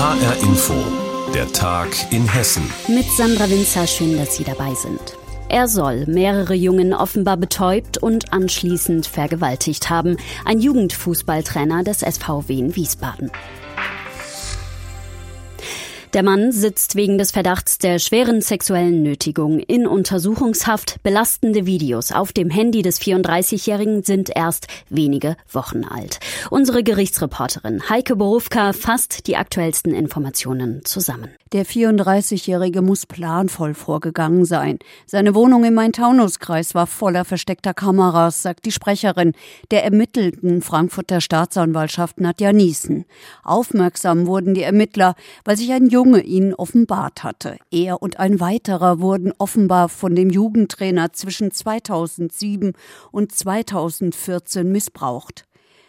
HR Info, der Tag in Hessen. Mit Sandra Winzer, schön, dass Sie dabei sind. Er soll mehrere Jungen offenbar betäubt und anschließend vergewaltigt haben. Ein Jugendfußballtrainer des SVW in Wiesbaden. Der Mann sitzt wegen des Verdachts der schweren sexuellen Nötigung in Untersuchungshaft. Belastende Videos auf dem Handy des 34-Jährigen sind erst wenige Wochen alt. Unsere Gerichtsreporterin Heike Borufka fasst die aktuellsten Informationen zusammen. Der 34-Jährige muss planvoll vorgegangen sein. Seine Wohnung im Main-Taunus-Kreis war voller versteckter Kameras, sagt die Sprecherin der ermittelten Frankfurter Staatsanwaltschaft Nadja Niesen. Aufmerksam wurden die Ermittler, weil sich ein Junge ihnen offenbart hatte. Er und ein weiterer wurden offenbar von dem Jugendtrainer zwischen 2007 und 2014 missbraucht.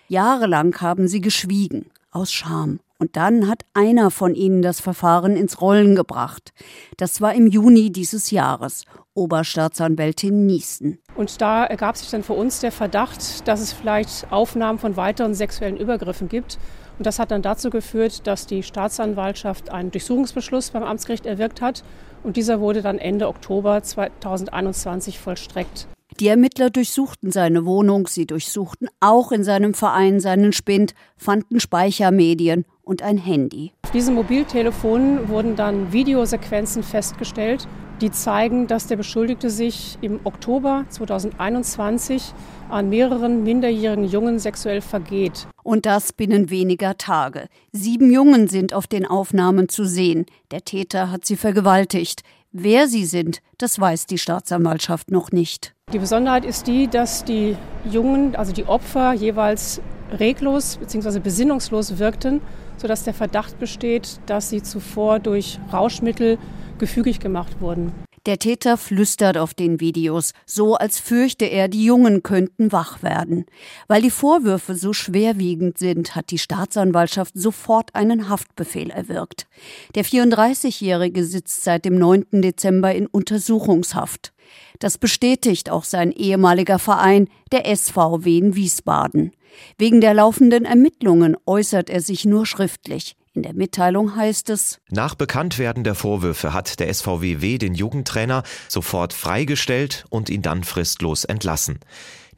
Jahrelang haben sie geschwiegen, aus Scham. Und dann hat einer von ihnen das Verfahren ins Rollen gebracht. Das war im Juni dieses Jahres. Oberstaatsanwältin Niesen. Und da ergab sich dann für uns der Verdacht, dass es vielleicht Aufnahmen von weiteren sexuellen Übergriffen gibt. Und das hat dann dazu geführt, dass die Staatsanwaltschaft einen Durchsuchungsbeschluss beim Amtsgericht erwirkt hat. Und dieser wurde dann Ende Oktober 2021 vollstreckt. Die Ermittler durchsuchten seine Wohnung, sie durchsuchten auch in seinem Verein seinen Spind, fanden Speichermedien und ein Handy. Auf diesem Mobiltelefon wurden dann Videosequenzen festgestellt, die zeigen, dass der Beschuldigte sich im Oktober 2021 an mehreren minderjährigen Jungen sexuell vergeht. Und das binnen weniger Tage. Sieben Jungen sind auf den Aufnahmen zu sehen. Der Täter hat sie vergewaltigt. Wer sie sind, das weiß die Staatsanwaltschaft noch nicht. Die Besonderheit ist die, dass die Jungen, also die Opfer, jeweils reglos bzw. besinnungslos wirkten, sodass der Verdacht besteht, dass sie zuvor durch Rauschmittel gefügig gemacht wurden. Der Täter flüstert auf den Videos, so als fürchte er, die Jungen könnten wach werden. Weil die Vorwürfe so schwerwiegend sind, hat die Staatsanwaltschaft sofort einen Haftbefehl erwirkt. Der 34-Jährige sitzt seit dem 9. Dezember in Untersuchungshaft. Das bestätigt auch sein ehemaliger Verein, der SVW in Wiesbaden. Wegen der laufenden Ermittlungen äußert er sich nur schriftlich. In der Mitteilung heißt es, Nach Bekanntwerden der Vorwürfe hat der SVWW den Jugendtrainer sofort freigestellt und ihn dann fristlos entlassen.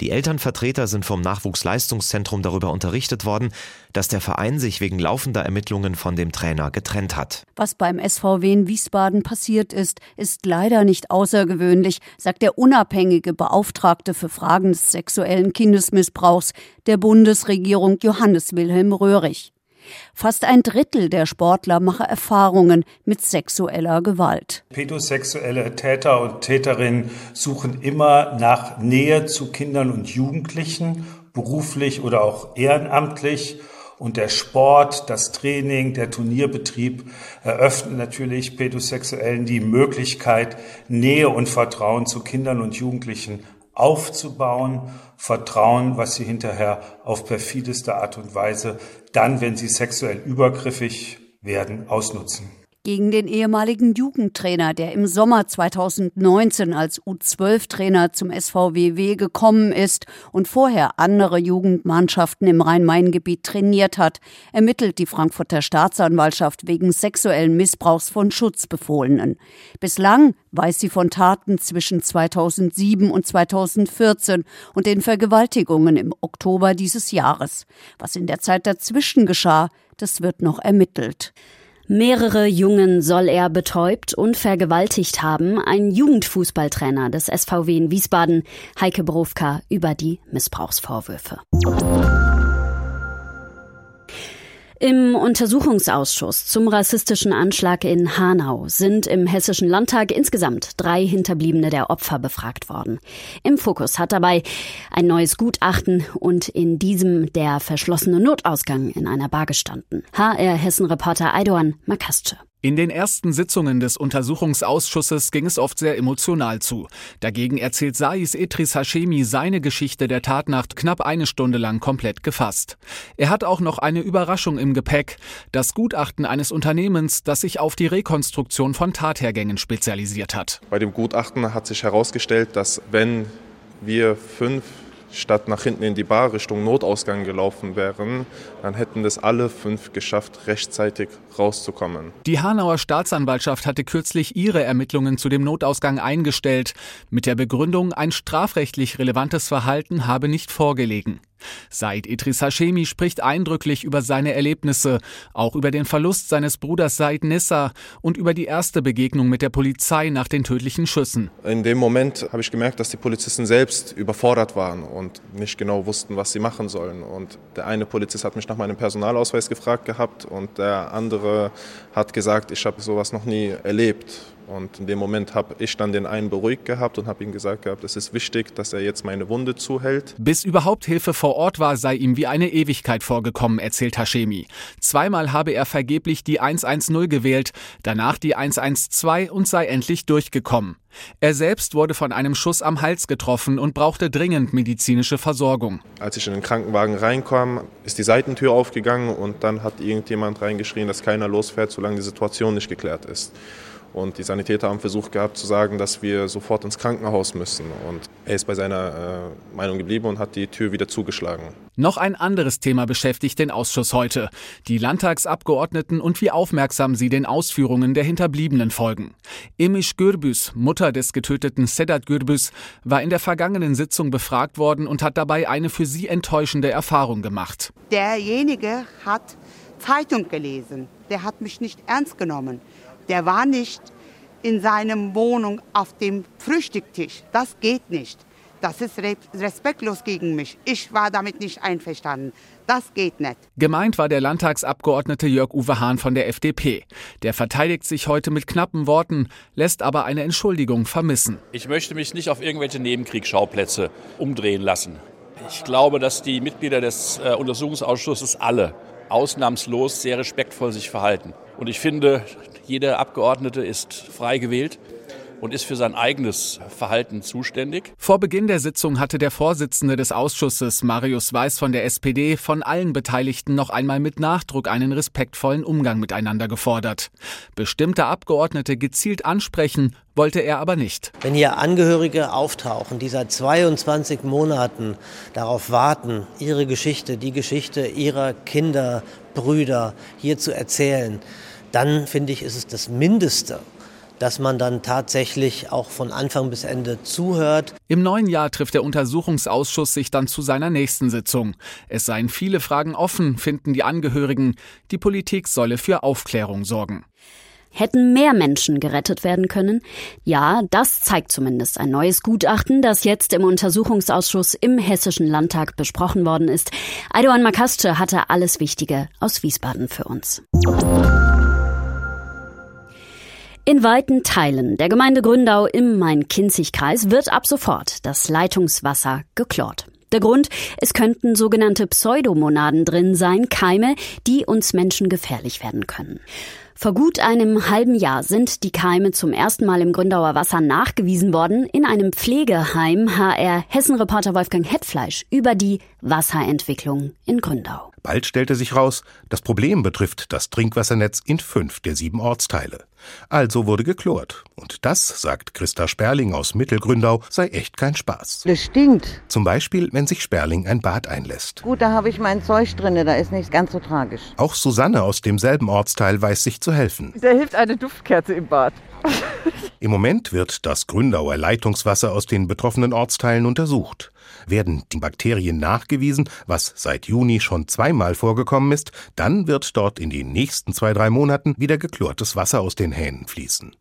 Die Elternvertreter sind vom Nachwuchsleistungszentrum darüber unterrichtet worden, dass der Verein sich wegen laufender Ermittlungen von dem Trainer getrennt hat. Was beim SVW in Wiesbaden passiert ist, ist leider nicht außergewöhnlich, sagt der unabhängige Beauftragte für Fragen des sexuellen Kindesmissbrauchs der Bundesregierung Johannes Wilhelm Röhrig. Fast ein Drittel der Sportler mache Erfahrungen mit sexueller Gewalt. Pädosexuelle Täter und Täterinnen suchen immer nach Nähe zu Kindern und Jugendlichen, beruflich oder auch ehrenamtlich. Und der Sport, das Training, der Turnierbetrieb eröffnen natürlich Pädosexuellen die Möglichkeit, Nähe und Vertrauen zu Kindern und Jugendlichen aufzubauen, Vertrauen, was sie hinterher auf perfideste Art und Weise dann, wenn sie sexuell übergriffig werden, ausnutzen gegen den ehemaligen Jugendtrainer, der im Sommer 2019 als U12-Trainer zum SVWW gekommen ist und vorher andere Jugendmannschaften im Rhein-Main-Gebiet trainiert hat, ermittelt die Frankfurter Staatsanwaltschaft wegen sexuellen Missbrauchs von Schutzbefohlenen. Bislang weiß sie von Taten zwischen 2007 und 2014 und den Vergewaltigungen im Oktober dieses Jahres. Was in der Zeit dazwischen geschah, das wird noch ermittelt. Mehrere Jungen soll er betäubt und vergewaltigt haben. Ein Jugendfußballtrainer des SVW in Wiesbaden, Heike Berufka, über die Missbrauchsvorwürfe. Im Untersuchungsausschuss zum rassistischen Anschlag in Hanau sind im Hessischen Landtag insgesamt drei Hinterbliebene der Opfer befragt worden. Im Fokus hat dabei ein neues Gutachten und in diesem der verschlossene Notausgang in einer Bar gestanden. HR Hessen-Reporter Eidoan Makasce. In den ersten Sitzungen des Untersuchungsausschusses ging es oft sehr emotional zu. Dagegen erzählt Sais Etris Hashemi seine Geschichte der Tatnacht knapp eine Stunde lang komplett gefasst. Er hat auch noch eine Überraschung im Gepäck. Das Gutachten eines Unternehmens, das sich auf die Rekonstruktion von Tathergängen spezialisiert hat. Bei dem Gutachten hat sich herausgestellt, dass wenn wir fünf statt nach hinten in die Bar Richtung Notausgang gelaufen wären, dann hätten das alle fünf geschafft, rechtzeitig rauszukommen. Die Hanauer Staatsanwaltschaft hatte kürzlich ihre Ermittlungen zu dem Notausgang eingestellt, mit der Begründung, ein strafrechtlich relevantes Verhalten habe nicht vorgelegen. Said Idris Hashemi spricht eindrücklich über seine Erlebnisse, auch über den Verlust seines Bruders Said Nissa und über die erste Begegnung mit der Polizei nach den tödlichen Schüssen. In dem Moment habe ich gemerkt, dass die Polizisten selbst überfordert waren und nicht genau wussten, was sie machen sollen. Und der eine Polizist hat mich nach meinem Personalausweis gefragt gehabt und der andere hat gesagt, ich habe sowas noch nie erlebt. Und in dem Moment habe ich dann den einen beruhigt gehabt und habe ihm gesagt gehabt, es ist wichtig, dass er jetzt meine Wunde zuhält. Bis überhaupt Hilfe vor Ort war, sei ihm wie eine Ewigkeit vorgekommen, erzählt Hashemi. Zweimal habe er vergeblich die 110 gewählt, danach die 112 und sei endlich durchgekommen. Er selbst wurde von einem Schuss am Hals getroffen und brauchte dringend medizinische Versorgung. Als ich in den Krankenwagen reinkam, ist die Seitentür aufgegangen und dann hat irgendjemand reingeschrien, dass keiner losfährt, solange die Situation nicht geklärt ist. Und die Sanitäter haben versucht gehabt zu sagen, dass wir sofort ins Krankenhaus müssen. Und er ist bei seiner äh, Meinung geblieben und hat die Tür wieder zugeschlagen. Noch ein anderes Thema beschäftigt den Ausschuss heute. Die Landtagsabgeordneten und wie aufmerksam sie den Ausführungen der Hinterbliebenen folgen. Emiş Gürbüz, Mutter des getöteten Sedat Gürbüz, war in der vergangenen Sitzung befragt worden und hat dabei eine für sie enttäuschende Erfahrung gemacht. Derjenige hat Zeitung gelesen. Der hat mich nicht ernst genommen. Der war nicht in seiner Wohnung auf dem Frühstücktisch. Das geht nicht. Das ist respektlos gegen mich. Ich war damit nicht einverstanden. Das geht nicht. Gemeint war der Landtagsabgeordnete Jörg-Uwe Hahn von der FDP. Der verteidigt sich heute mit knappen Worten, lässt aber eine Entschuldigung vermissen. Ich möchte mich nicht auf irgendwelche Nebenkriegsschauplätze umdrehen lassen. Ich glaube, dass die Mitglieder des äh, Untersuchungsausschusses alle ausnahmslos sehr respektvoll sich verhalten. Und ich finde, jeder Abgeordnete ist frei gewählt und ist für sein eigenes Verhalten zuständig. Vor Beginn der Sitzung hatte der Vorsitzende des Ausschusses, Marius Weiß von der SPD, von allen Beteiligten noch einmal mit Nachdruck einen respektvollen Umgang miteinander gefordert. Bestimmte Abgeordnete gezielt ansprechen wollte er aber nicht. Wenn hier Angehörige auftauchen, die seit 22 Monaten darauf warten, ihre Geschichte, die Geschichte ihrer Kinder, Brüder hier zu erzählen, dann finde ich, ist es das Mindeste, dass man dann tatsächlich auch von Anfang bis Ende zuhört. Im neuen Jahr trifft der Untersuchungsausschuss sich dann zu seiner nächsten Sitzung. Es seien viele Fragen offen, finden die Angehörigen. Die Politik solle für Aufklärung sorgen. Hätten mehr Menschen gerettet werden können? Ja, das zeigt zumindest ein neues Gutachten, das jetzt im Untersuchungsausschuss im Hessischen Landtag besprochen worden ist. Aydoğan Makasce hatte alles Wichtige aus Wiesbaden für uns. In weiten Teilen der Gemeinde Gründau im Main-Kinzig-Kreis wird ab sofort das Leitungswasser geklort. Der Grund, es könnten sogenannte Pseudomonaden drin sein, Keime, die uns Menschen gefährlich werden können. Vor gut einem halben Jahr sind die Keime zum ersten Mal im Gründauer Wasser nachgewiesen worden in einem Pflegeheim HR Hessenreporter Wolfgang Hetfleisch über die Wasserentwicklung in Gründau. Bald stellte sich raus, das Problem betrifft das Trinkwassernetz in fünf der sieben Ortsteile. Also wurde geklort. Und das, sagt Christa Sperling aus Mittelgründau, sei echt kein Spaß. Das stinkt. Zum Beispiel, wenn sich Sperling ein Bad einlässt. Gut, da habe ich mein Zeug drin, da ist nichts ganz so tragisch. Auch Susanne aus demselben Ortsteil weiß sich zu helfen. Da hilft eine Duftkerze im Bad. Im Moment wird das Gründauer Leitungswasser aus den betroffenen Ortsteilen untersucht. Werden die Bakterien nachgewiesen, was seit Juni schon zweimal vorgekommen ist, dann wird dort in den nächsten zwei, drei Monaten wieder geklortes Wasser aus den Hähnen fließen.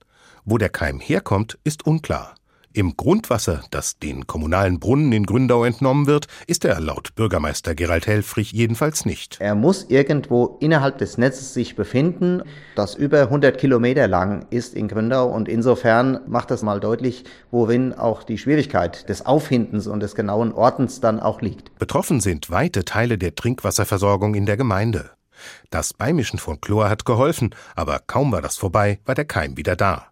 Wo der Keim herkommt, ist unklar. Im Grundwasser, das den kommunalen Brunnen in Gründau entnommen wird, ist er laut Bürgermeister Gerald Helfrich jedenfalls nicht. Er muss irgendwo innerhalb des Netzes sich befinden, das über 100 Kilometer lang ist in Gründau und insofern macht das mal deutlich, worin auch die Schwierigkeit des Auffindens und des genauen Ortens dann auch liegt. Betroffen sind weite Teile der Trinkwasserversorgung in der Gemeinde. Das Beimischen von Chlor hat geholfen, aber kaum war das vorbei, war der Keim wieder da.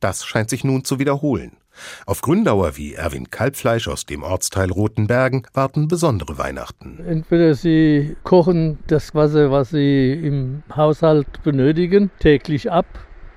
Das scheint sich nun zu wiederholen. Auf Gründauer wie Erwin Kalbfleisch aus dem Ortsteil Rotenbergen warten besondere Weihnachten. Entweder sie kochen das Wasser, was sie im Haushalt benötigen, täglich ab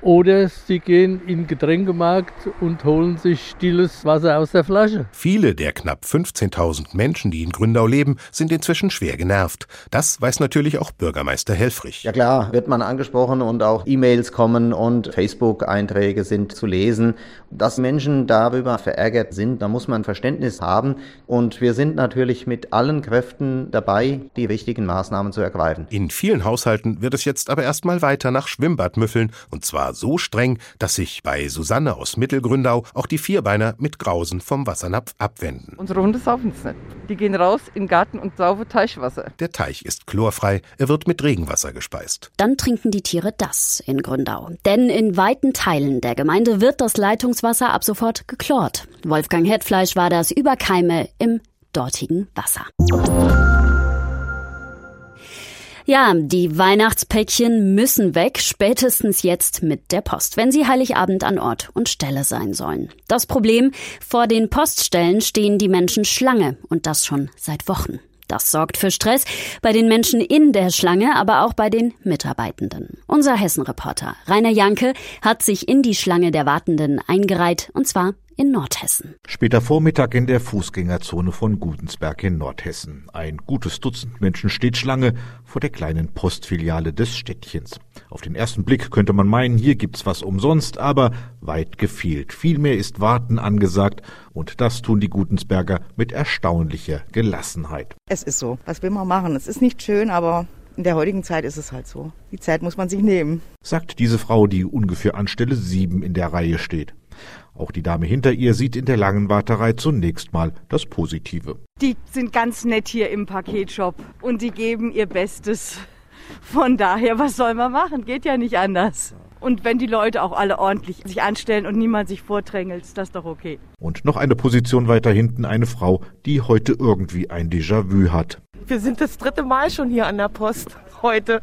oder sie gehen in den Getränkemarkt und holen sich stilles Wasser aus der Flasche. Viele der knapp 15.000 Menschen, die in Gründau leben, sind inzwischen schwer genervt. Das weiß natürlich auch Bürgermeister Helfrich. Ja klar, wird man angesprochen und auch E-Mails kommen und Facebook-Einträge sind zu lesen. Dass Menschen darüber verärgert sind, da muss man Verständnis haben und wir sind natürlich mit allen Kräften dabei, die richtigen Maßnahmen zu ergreifen. In vielen Haushalten wird es jetzt aber erstmal weiter nach Schwimmbadmüffeln und zwar so streng, dass sich bei Susanne aus Mittelgründau auch die Vierbeiner mit Grausen vom Wassernapf abwenden. Unsere Hunde saufen es nicht. Die gehen raus in den Garten und saufen Teichwasser. Der Teich ist chlorfrei, er wird mit Regenwasser gespeist. Dann trinken die Tiere das in Gründau. Denn in weiten Teilen der Gemeinde wird das Leitungswasser ab sofort geklort. Wolfgang Hetfleisch war das Überkeime im dortigen Wasser. Ja, die Weihnachtspäckchen müssen weg, spätestens jetzt mit der Post, wenn sie Heiligabend an Ort und Stelle sein sollen. Das Problem, vor den Poststellen stehen die Menschen Schlange und das schon seit Wochen. Das sorgt für Stress bei den Menschen in der Schlange, aber auch bei den Mitarbeitenden. Unser Hessen-Reporter Rainer Janke hat sich in die Schlange der Wartenden eingereiht, und zwar in Nordhessen. Später Vormittag in der Fußgängerzone von Gudensberg in Nordhessen. Ein gutes Dutzend Menschen steht Schlange vor der kleinen Postfiliale des Städtchens. Auf den ersten Blick könnte man meinen, hier gibt's was umsonst, aber weit gefehlt. Vielmehr ist Warten angesagt und das tun die Gudensberger mit erstaunlicher Gelassenheit. Es ist so. Was will man machen? Es ist nicht schön, aber in der heutigen Zeit ist es halt so. Die Zeit muss man sich nehmen. Sagt diese Frau, die ungefähr an Stelle sieben in der Reihe steht. Auch die Dame hinter ihr sieht in der langen Warterei zunächst mal das Positive. Die sind ganz nett hier im Paketshop und die geben ihr Bestes. Von daher, was soll man machen? Geht ja nicht anders. Und wenn die Leute auch alle ordentlich sich anstellen und niemand sich vordrängelt, ist das doch okay. Und noch eine Position weiter hinten eine Frau, die heute irgendwie ein Déjà-vu hat. Wir sind das dritte Mal schon hier an der Post heute.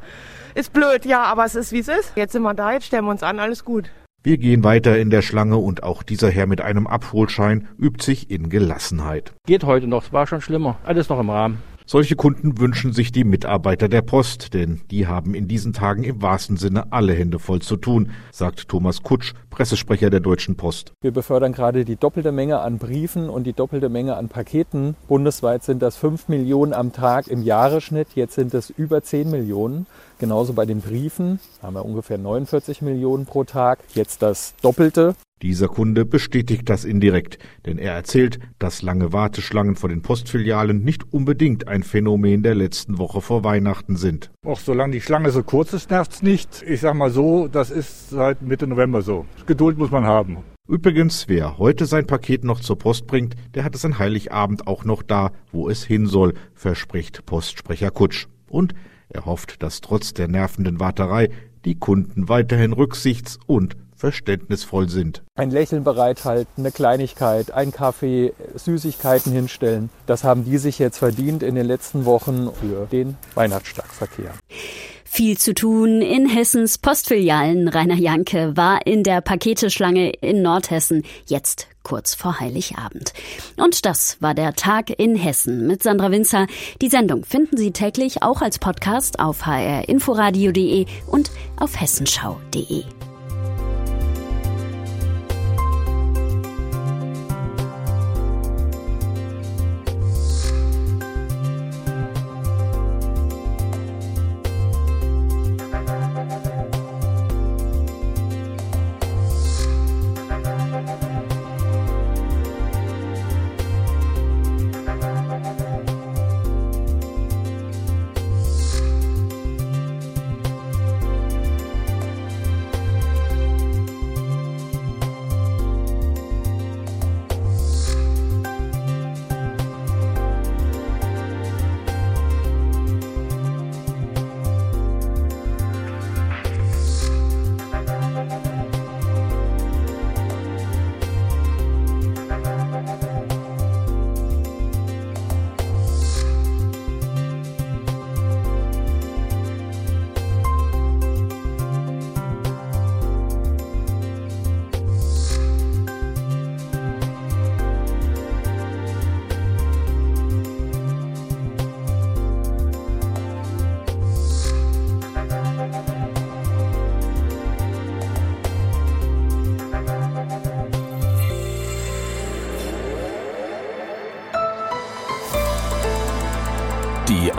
Ist blöd, ja, aber es ist wie es ist. Jetzt sind wir da, jetzt stellen wir uns an, alles gut. Wir gehen weiter in der Schlange und auch dieser Herr mit einem Abholschein übt sich in Gelassenheit. Geht heute noch, es war schon schlimmer. Alles noch im Rahmen. Solche Kunden wünschen sich die Mitarbeiter der Post, denn die haben in diesen Tagen im wahrsten Sinne alle Hände voll zu tun, sagt Thomas Kutsch, Pressesprecher der Deutschen Post. Wir befördern gerade die doppelte Menge an Briefen und die doppelte Menge an Paketen. Bundesweit sind das 5 Millionen am Tag im Jahresschnitt, jetzt sind es über 10 Millionen. Genauso bei den Briefen haben wir ungefähr 49 Millionen pro Tag, jetzt das Doppelte. Dieser Kunde bestätigt das indirekt, denn er erzählt, dass lange Warteschlangen vor den Postfilialen nicht unbedingt ein Phänomen der letzten Woche vor Weihnachten sind. Auch solange die Schlange so kurz ist, nervt's nicht. Ich sag mal so, das ist seit Mitte November so. Geduld muss man haben. Übrigens, wer heute sein Paket noch zur Post bringt, der hat es an Heiligabend auch noch da, wo es hin soll, verspricht Postsprecher Kutsch. Und er hofft, dass trotz der nervenden Warterei die Kunden weiterhin rücksichts- und verständnisvoll sind. Ein Lächeln bereithalten, eine Kleinigkeit, ein Kaffee, Süßigkeiten hinstellen. Das haben die sich jetzt verdient in den letzten Wochen für den Weihnachtstagverkehr. Viel zu tun in Hessens Postfilialen. Rainer Janke war in der Paketeschlange in Nordhessen, jetzt kurz vor Heiligabend. Und das war der Tag in Hessen mit Sandra Winzer. Die Sendung finden Sie täglich auch als Podcast auf hrinforadio.de und auf hessenschau.de.